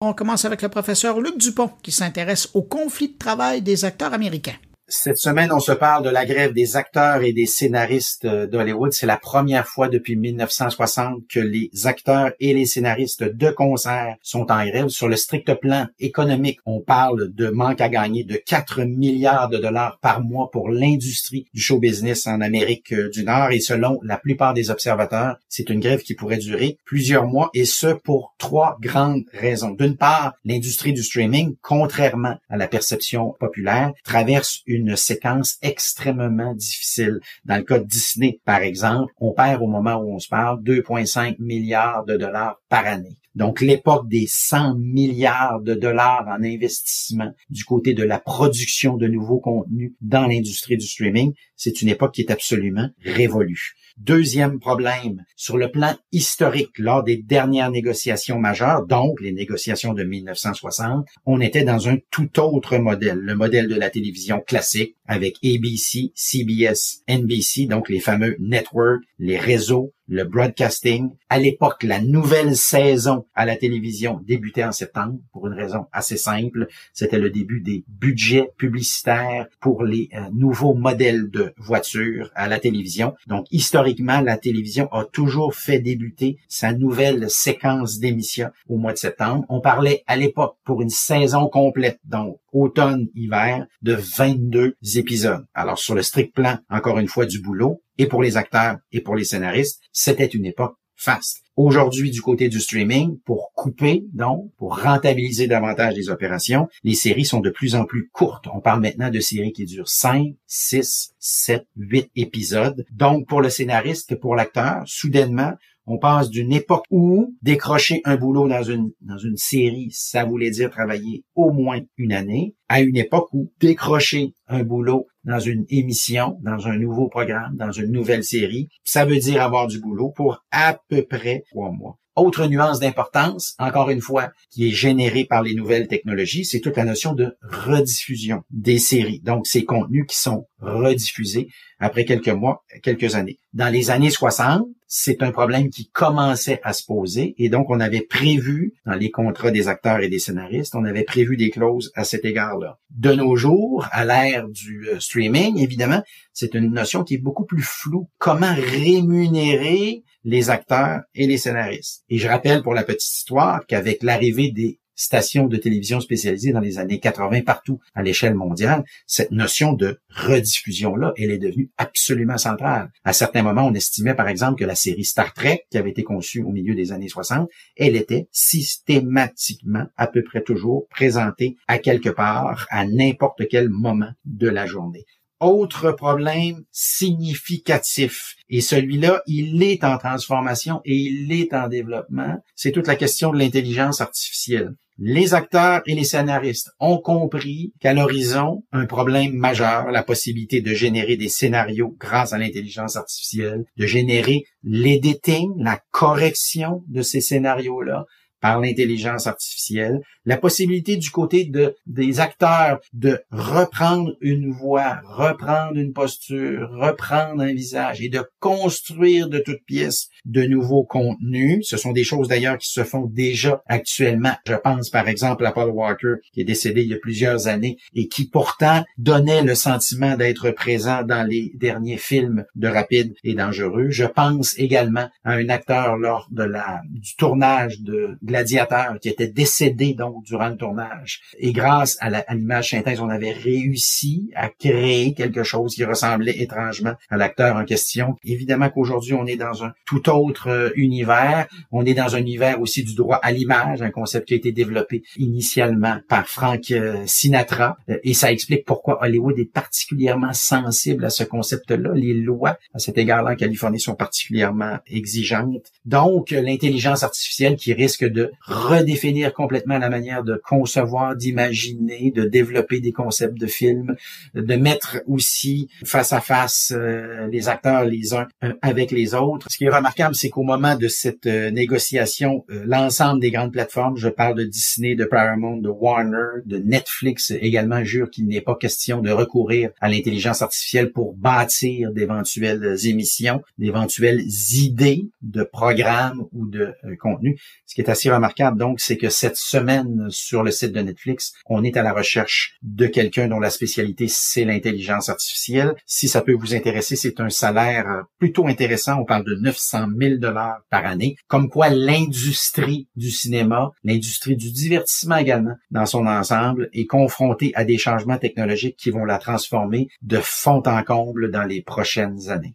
On commence avec le professeur Luc Dupont qui s'intéresse au conflit de travail des acteurs américains. Cette semaine, on se parle de la grève des acteurs et des scénaristes d'Hollywood. C'est la première fois depuis 1960 que les acteurs et les scénaristes de concert sont en grève. Sur le strict plan économique, on parle de manque à gagner de 4 milliards de dollars par mois pour l'industrie du show business en Amérique du Nord. Et selon la plupart des observateurs, c'est une grève qui pourrait durer plusieurs mois et ce pour trois grandes raisons. D'une part, l'industrie du streaming, contrairement à la perception populaire, traverse une une séquence extrêmement difficile. Dans le cas de Disney, par exemple, on perd au moment où on se parle 2,5 milliards de dollars par année. Donc l'époque des 100 milliards de dollars en investissement du côté de la production de nouveaux contenus dans l'industrie du streaming, c'est une époque qui est absolument révolue. Deuxième problème, sur le plan historique, lors des dernières négociations majeures, donc les négociations de 1960, on était dans un tout autre modèle, le modèle de la télévision classique avec ABC, CBS, NBC, donc les fameux networks, les réseaux, le broadcasting. À l'époque, la nouvelle saison à la télévision débutait en septembre pour une raison assez simple. C'était le début des budgets publicitaires pour les euh, nouveaux modèles de voitures à la télévision. Donc, historiquement, la télévision a toujours fait débuter sa nouvelle séquence d'émissions au mois de septembre. On parlait à l'époque pour une saison complète, donc automne-hiver, de 22 épisodes. Alors, sur le strict plan, encore une fois, du boulot, et pour les acteurs et pour les scénaristes, c'était une époque faste. Aujourd'hui, du côté du streaming, pour couper, donc, pour rentabiliser davantage les opérations, les séries sont de plus en plus courtes. On parle maintenant de séries qui durent 5, 6, 7, 8 épisodes. Donc, pour le scénariste, pour l'acteur, soudainement, on passe d'une époque où décrocher un boulot dans une, dans une série, ça voulait dire travailler au moins une année, à une époque où décrocher un boulot dans une émission, dans un nouveau programme, dans une nouvelle série, ça veut dire avoir du boulot pour à peu près trois mois. Autre nuance d'importance, encore une fois, qui est générée par les nouvelles technologies, c'est toute la notion de rediffusion des séries. Donc, ces contenus qui sont rediffusés après quelques mois, quelques années. Dans les années 60, c'est un problème qui commençait à se poser et donc on avait prévu dans les contrats des acteurs et des scénaristes, on avait prévu des clauses à cet égard-là. De nos jours, à l'ère du euh, streaming, évidemment, c'est une notion qui est beaucoup plus floue. Comment rémunérer les acteurs et les scénaristes? Et je rappelle pour la petite histoire qu'avec l'arrivée des stations de télévision spécialisées dans les années 80 partout à l'échelle mondiale, cette notion de rediffusion-là, elle est devenue absolument centrale. À certains moments, on estimait par exemple que la série Star Trek, qui avait été conçue au milieu des années 60, elle était systématiquement, à peu près toujours, présentée à quelque part, à n'importe quel moment de la journée autre problème significatif. Et celui-là, il est en transformation et il est en développement. C'est toute la question de l'intelligence artificielle. Les acteurs et les scénaristes ont compris qu'à l'horizon, un problème majeur, la possibilité de générer des scénarios grâce à l'intelligence artificielle, de générer l'editing, la correction de ces scénarios-là, par l'intelligence artificielle, la possibilité du côté de, des acteurs de reprendre une voix, reprendre une posture, reprendre un visage et de construire de toutes pièces de nouveaux contenus. Ce sont des choses d'ailleurs qui se font déjà actuellement. Je pense par exemple à Paul Walker qui est décédé il y a plusieurs années et qui pourtant donnait le sentiment d'être présent dans les derniers films de Rapide et Dangereux. Je pense également à un acteur lors du tournage de Gladiateur qui était décédé donc durant le tournage. Et grâce à l'image synthèse, on avait réussi à créer quelque chose qui ressemblait étrangement à l'acteur en question. Évidemment qu'aujourd'hui, on est dans un tout autre euh, univers. On est dans un univers aussi du droit à l'image, un concept qui a été développé initialement par Frank euh, Sinatra. Euh, et ça explique pourquoi Hollywood est particulièrement sensible à ce concept-là. Les lois à cet égard-là en Californie sont particulièrement exigeantes. Donc, l'intelligence artificielle qui risque de redéfinir complètement la manière de concevoir, d'imaginer, de développer des concepts de films, de mettre aussi face à face euh, les acteurs les uns euh, avec les autres. Ce qui est remarquable, c'est qu'au moment de cette euh, négociation, l'ensemble des grandes plateformes, je parle de Disney, de Paramount, de Warner, de Netflix également, jure qu'il n'est pas question de recourir à l'intelligence artificielle pour bâtir d'éventuelles émissions, d'éventuelles idées de programmes ou de contenu. Ce qui est assez remarquable, donc, c'est que cette sur le site de Netflix, on est à la recherche de quelqu'un dont la spécialité, c'est l'intelligence artificielle. Si ça peut vous intéresser, c'est un salaire plutôt intéressant. On parle de 900 000 dollars par année. Comme quoi, l'industrie du cinéma, l'industrie du divertissement également, dans son ensemble, est confrontée à des changements technologiques qui vont la transformer de fond en comble dans les prochaines années.